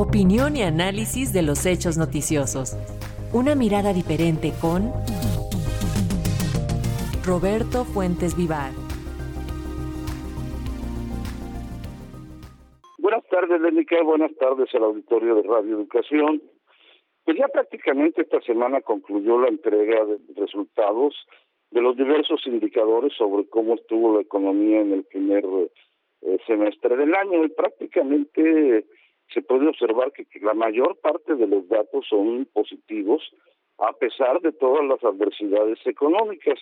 Opinión y análisis de los hechos noticiosos. Una mirada diferente con Roberto Fuentes Vivar. Buenas tardes, Lenica. Buenas tardes al auditorio de Radio Educación. Pues ya prácticamente esta semana concluyó la entrega de resultados de los diversos indicadores sobre cómo estuvo la economía en el primer eh, semestre del año y prácticamente se puede observar que, la mayor parte de los datos son positivos a pesar de todas las adversidades económicas.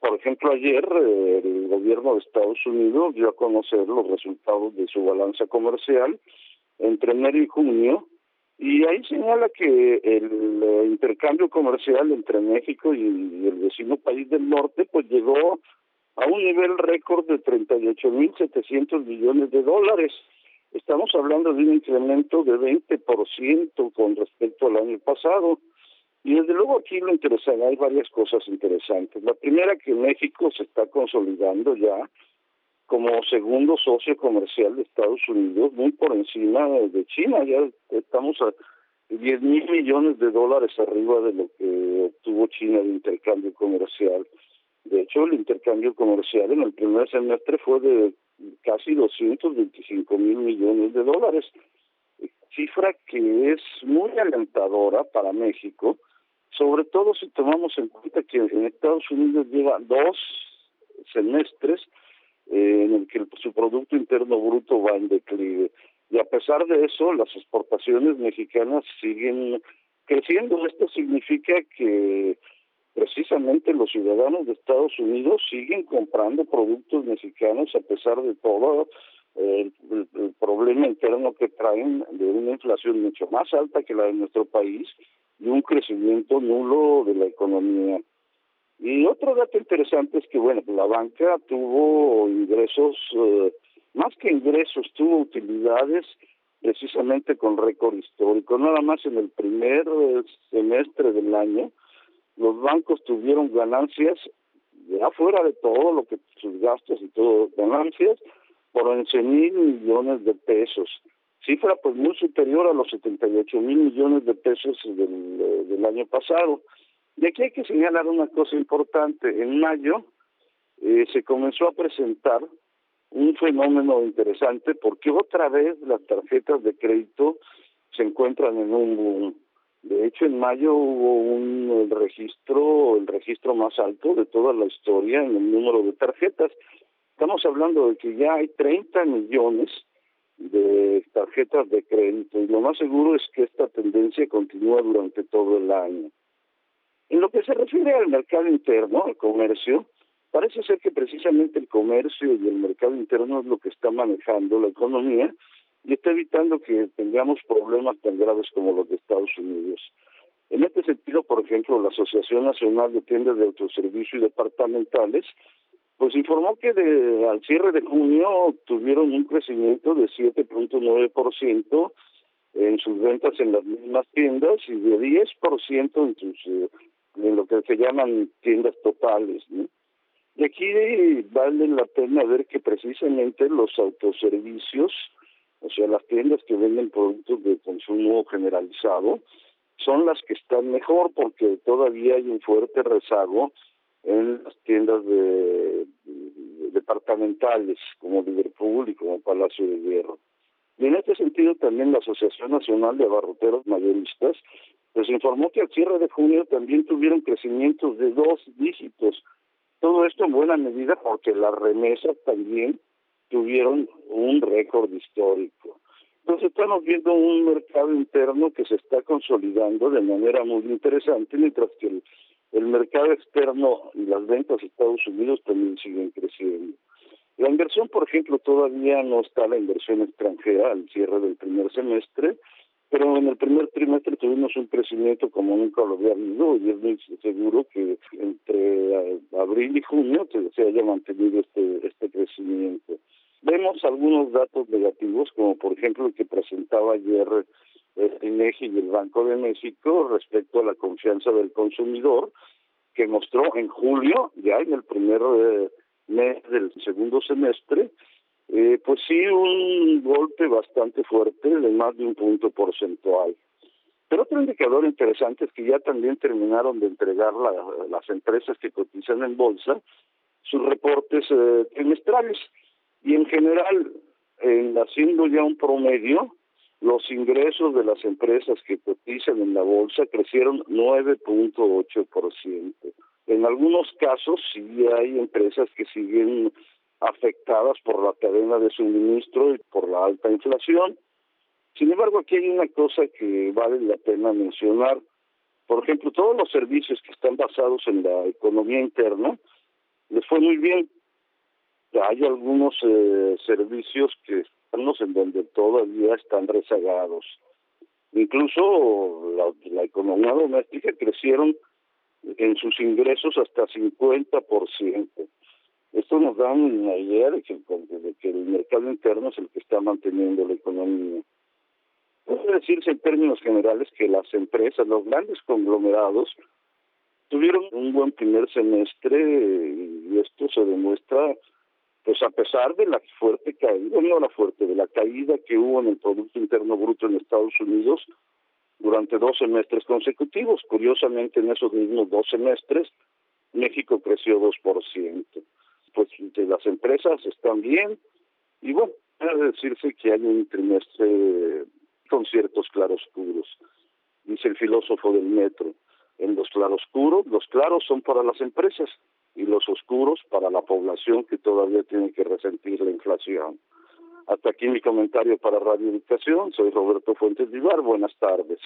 Por ejemplo, ayer eh, el gobierno de Estados Unidos dio a conocer los resultados de su balanza comercial entre enero y junio y ahí señala que el eh, intercambio comercial entre México y, el vecino país del norte pues llegó a un nivel récord de 38.700 millones de dólares. Estamos hablando de un incremento de 20% con respecto al año pasado. Y desde luego aquí lo interesante, hay varias cosas interesantes. La primera que México se está consolidando ya como segundo socio comercial de Estados Unidos, muy por encima de China. Ya estamos a 10 mil millones de dólares arriba de lo que obtuvo China de intercambio comercial. De hecho, el intercambio comercial en el primer semestre fue de casi 225 mil millones de dólares, cifra que es muy alentadora para México, sobre todo si tomamos en cuenta que en Estados Unidos lleva dos semestres eh, en el que su Producto Interno Bruto va en declive. Y a pesar de eso, las exportaciones mexicanas siguen creciendo. Esto significa que precisamente los ciudadanos de Estados Unidos siguen comprando productos mexicanos a pesar de todo eh, el, problema interno que traen de una inflación mucho más alta que la de nuestro país y un crecimiento nulo de la economía. Y otro dato interesante es que, bueno, la banca tuvo ingresos, eh, más que ingresos, tuvo utilidades precisamente con récord histórico. Nada más en el primer eh, semestre del año, los bancos tuvieron ganancias, ya fuera de todo lo que sus gastos y todo, ganancias por 11 mil millones de pesos. Cifra pues muy superior a los 78 mil millones de pesos del, eh, del año pasado. Y aquí hay que señalar una cosa importante. En mayo eh, se comenzó a presentar un fenómeno interesante porque otra vez las tarjetas de crédito se encuentran en un. De hecho, en mayo hubo un registro, el registro más alto de toda la historia en el número de tarjetas. Estamos hablando de que ya hay 30 millones de tarjetas de crédito y lo más seguro es que esta tendencia continúa durante todo el año. En lo que se refiere al mercado interno, al comercio, parece ser que precisamente el comercio y el mercado interno es lo que está manejando la economía y está evitando que tengamos problemas tan graves como los de Estados Unidos. En este sentido, por ejemplo, la Asociación Nacional de Tiendas de Autoservicio y Departamentales, pues informó que de, al cierre de junio tuvieron un crecimiento de 7.9% en sus ventas en las mismas tiendas y de 10% en sus eh, en lo que se llaman tiendas totales. ¿no? Y aquí vale la pena ver que precisamente los autoservicios, o sea, las tiendas que venden productos de consumo generalizado, son las que están mejor porque todavía hay un fuerte rezago en las tiendas de, departamentales como Liverpool y como Palacio de Hierro. Y en este sentido también la Asociación Nacional de Abarroteros Mayoristas pues informó que al cierre de junio también tuvieron crecimientos de dos dígitos. Todo esto en buena medida porque las remesas también tuvieron un récord histórico. Entonces estamos viendo un mercado interno que se está consolidando de manera muy interesante, mientras que el, mercado externo y las ventas de Estados Unidos también siguen creciendo. La inversión, por ejemplo, todavía no está la inversión extranjera al cierre del primer semestre, pero en el primer trimestre tuvimos un crecimiento como nunca lo había habido y es muy seguro que entre eh, abril y junio se haya mantenido este, algunos datos negativos, como por ejemplo el que presentaba ayer el INEGI y el Banco de México respecto a la confianza del consumidor, que mostró en julio, ya en el primer eh, mes del segundo semestre, eh, pues sí, un golpe bastante fuerte de más de un punto porcentual. Pero otro indicador interesante es que ya también terminaron de entregar las empresas que cotizan en bolsa sus reportes eh, trimestrales y en general, haciendo ya un promedio, los ingresos de las empresas que cotizan en la bolsa crecieron 9.8%. En algunos casos sí hay empresas que siguen afectadas por la cadena de suministro y por la alta inflación. Sin embargo, aquí hay una cosa que vale la pena mencionar. Por ejemplo, todos los servicios que están basados en la economía interna les fue muy bien. Hay algunos eh, servicios que estamos en donde todavía están rezagados. Incluso la, la economía doméstica crecieron en sus ingresos hasta 50%. Esto nos da una idea de que, de que el mercado interno es el que está manteniendo la economía. Puede decirse en términos generales que las empresas, los grandes conglomerados, tuvieron un buen primer semestre y esto se demuestra pues a pesar de la fuerte caída, no la fuerte, de la caída que hubo en el Producto Interno Bruto en Estados Unidos durante dos semestres consecutivos. Curiosamente, en esos mismos dos semestres, México creció 2%. Pues las empresas están bien y bueno, puede decirse que hay un trimestre con ciertos claroscuros, dice el filósofo del metro. En los claroscuros, los claros son para las empresas y los oscuros para la población que todavía tiene que resentir la inflación. Hasta aquí mi comentario para Radio Educación. Soy Roberto Fuentes Vivar. Buenas tardes.